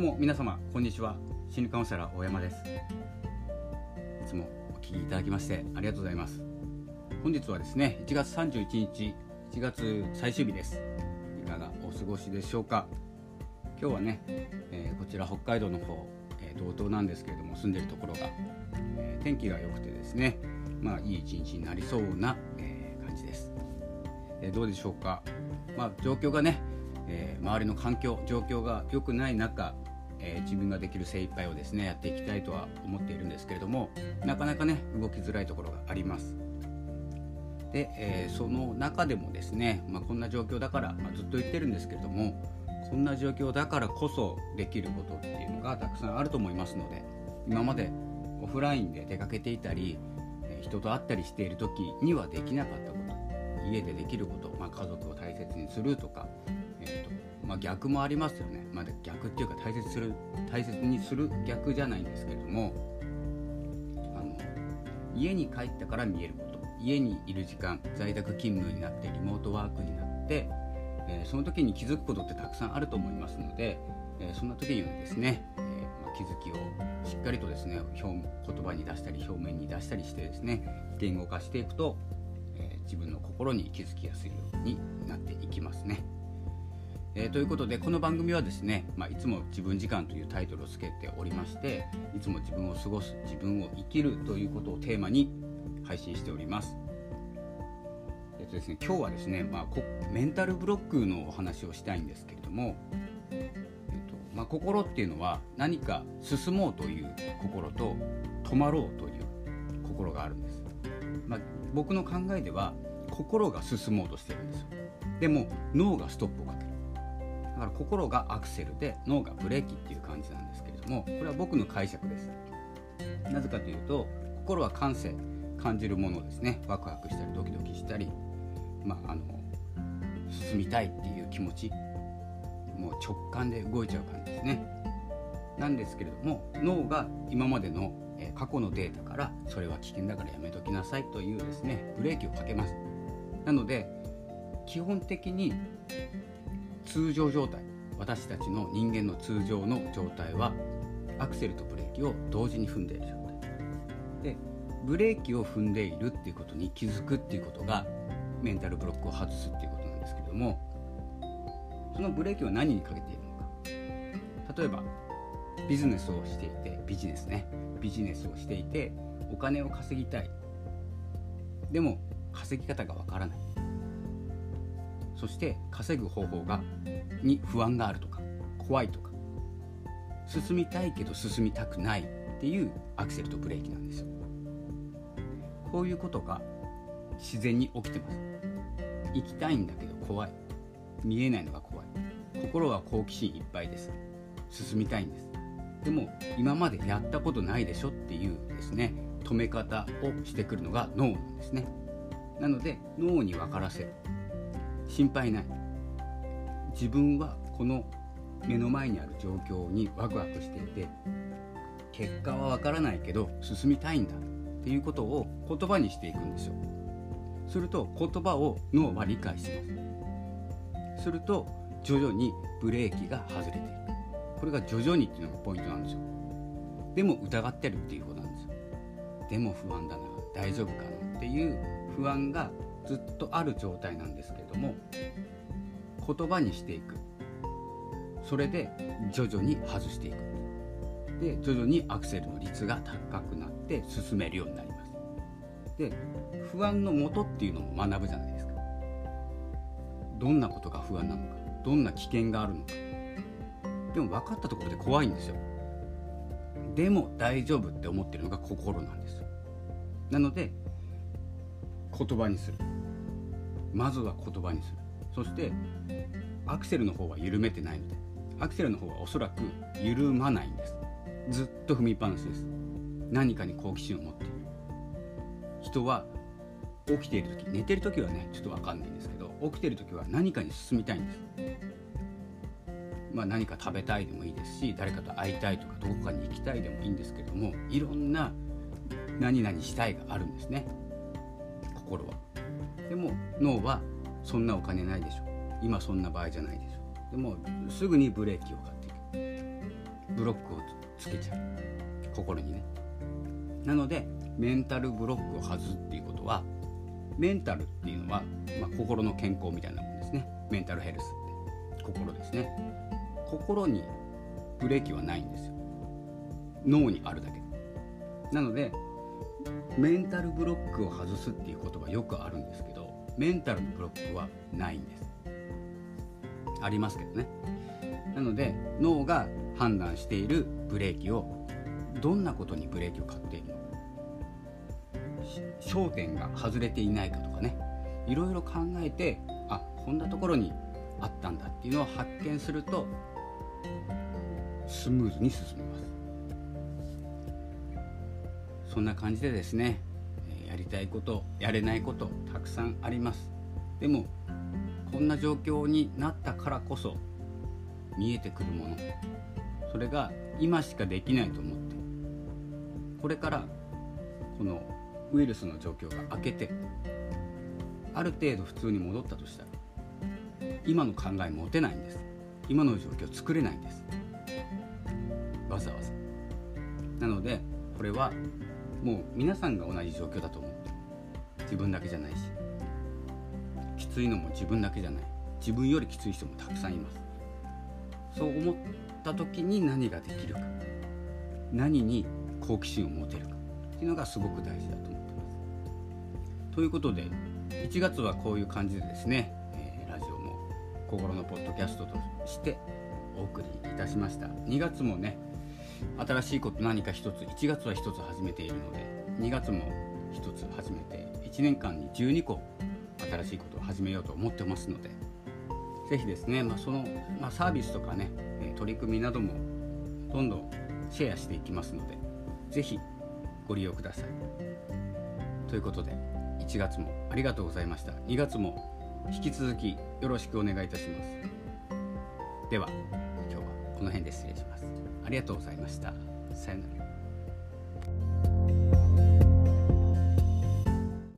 どうも皆様こんにちは。心理カウンセラー大山です。いつもお聞きいただきましてありがとうございます。本日はですね1月31日1月最終日です。いかがお過ごしでしょうか。今日はね、えー、こちら北海道の方、えー、道東なんですけれども住んでるところが、えー、天気が良くてですねまあいい一日になりそうな、え感じです、えどうでしょうか。まあ状況がねえー、周りの環境状況が良くない中、えー、自分ができる精一杯をですねやっていきたいとは思っているんですけれどもなかなかね動きづらいところがあります。で、えー、その中でもですね、まあ、こんな状況だから、まあ、ずっと言ってるんですけれどもこんな状況だからこそできることっていうのがたくさんあると思いますので今までオフラインで出かけていたり人と会ったりしている時にはできなかったこと家でできること、まあ、家族を大切にするとかえーとまあ、逆もありますよね、まあ、逆っていうか大切する大切にする逆じゃないんですけれどもあの家に帰ったから見えること家にいる時間在宅勤務になってリモートワークになって、えー、その時に気づくことってたくさんあると思いますので、えー、そんな時にはですね、えー、まあ、気づきをしっかりとですね表言葉に出したり表面に出したりしてですね言語化していくと、え自分の心に気づきやすいようになっていきますね。えー、ということでこの番組はですね、まあ、いつも自分時間というタイトルをつけておりましていつも自分を過ごす自分を生きるということをテーマに配信しております。えっ、ー、とですね、今日はですね、まあ、メンタルブロックのお話をしたいんですけれども、えーとまあ、心っていうのは何か進もうという心と止まろうという心があるんです。まあ、僕の考えでは心が進もうとしてるんですよ。でも脳がストップをかける。だから心がアクセルで脳がブレーキっていう感じなんですけれどもこれは僕の解釈です。なぜかというと心は感性感じるものですね。ワクワクしたりドキドキしたり、まあ、あの進みたいっていう気持ちもう直感で動いちゃう感じですね。なんですけれども脳が今までの過去のデータからそれは危険だからやめときなさいというですねブレーキをかけます。なので基本的に通常状態私たちの人間の通常の状態はアクセルとブレーキを同時に踏んでいる状態。でブレーキを踏んでいるっていうことに気づくっていうことがメンタルブロックを外すっていうことなんですけれどもそのブレーキは何にかけているのか。例えばビジネスをしていてビジネスね。ビジネスをしていてお金を稼ぎたい。でも稼ぎ方がわからない。そして稼ぐ方法がに不安があるとか怖いとか進みたいけど進みたくないっていうアクセルとブレーキなんですよ。こういうことが自然に起きてます。行きたいんだけど怖い。見えないのが怖い。心は好奇心いっぱいです。進みたいんです。でも今までやったことないでしょっていうですね止め方をしてくるのが脳なんですね。なので脳に分からせる。心配ない。自分はこの目の前にある状況にワクワクしていて結果はわからないけど進みたいんだっていうことを言葉にしていくんですよ。すると言葉を脳は理解します。すると徐々にブレーキが外れていく。これが徐々にっていうのがポイントなんですよ。でも疑ってるっていうことなんですよ。でも不安だな。大丈夫かなっていう不安がずっとある状態なんですけども言葉にしていく。それで徐々に外していく。で徐々にアクセルの率が高くなって進めるようになります。で不安のもとっていうのも学ぶじゃないですか。どんなことが不安なのかどんな危険があるのか。でも分かったところで怖いんですよ。でも大丈夫って思ってるのが心なんです。なので言葉にする。まずは言葉にする。そしてアクセルの方は緩めてないのでアクセルの方はおそらく緩まないんです。ずっと踏みっぱなしです。何かに好奇心を持っている。人は起きている時寝てる時はねちょっと分かんないんですけど起きてる時は何かに進みたいんです。まあ何か食べたいでもいいですし誰かと会いたいとかどこかに行きたいでもいいんですけどもいろんな何々したいがあるんですね。心は。でも脳はそんなお金ないでしょ。今そんな場合じゃないでしょ。でもすぐにブレーキをかっていく。ブロックをつけちゃう。心にね。なのでメンタルブロックを外すっていうことはメンタルっていうのは、まあ、心の健康みたいなもんですね。メンタルヘルスって。心ですね。心にブレーキはないんですよ。脳にあるだけ。なのでメンタルブロックを外すっていうことはよくあるんですけどメンタルのブロックはないんです。ありますけどね。なので脳が判断しているブレーキをどんなことにブレーキをかっているのか。焦点が外れていないかとかね。いろいろ考えてあこんなところにあったんだっていうのを発見するとスムーズに進みそんな感じでですねやりたいことやれないことたくさんあります。でもこんな状況になったからこそ見えてくるものそれが今しかできないと思ってこれからこのウイルスの状況が明けてある程度普通に戻ったとしたら今の考え持てないんです。今の状況作れないんです。わざわざ。なのでこれはもう皆さんが同じ状況だと思って自分だけじゃないし。きついのも自分だけじゃない。自分よりきつい人もたくさんいます。そう思った時に何ができるか。何に好奇心を持てるか。っていうのがすごく大事だと思ってます。ということで1月はこういう感じでですね、えー、ラジオも心のポッドキャストとしてお送りいたしました。2月もね新しいこと何か一つ1月は一つ始めているので2月も一つ始めて1年間に12個新しいことを始めようと思ってますので是非ですね、まあ、その、まあ、サービスとかね取り組みなどもどんどんシェアしていきますので是非ご利用ください。ということで1月もありがとうございました。2月も引き続きよろしくお願いいたします。では今日はこの辺で失礼します。りがとうございました。さよなら。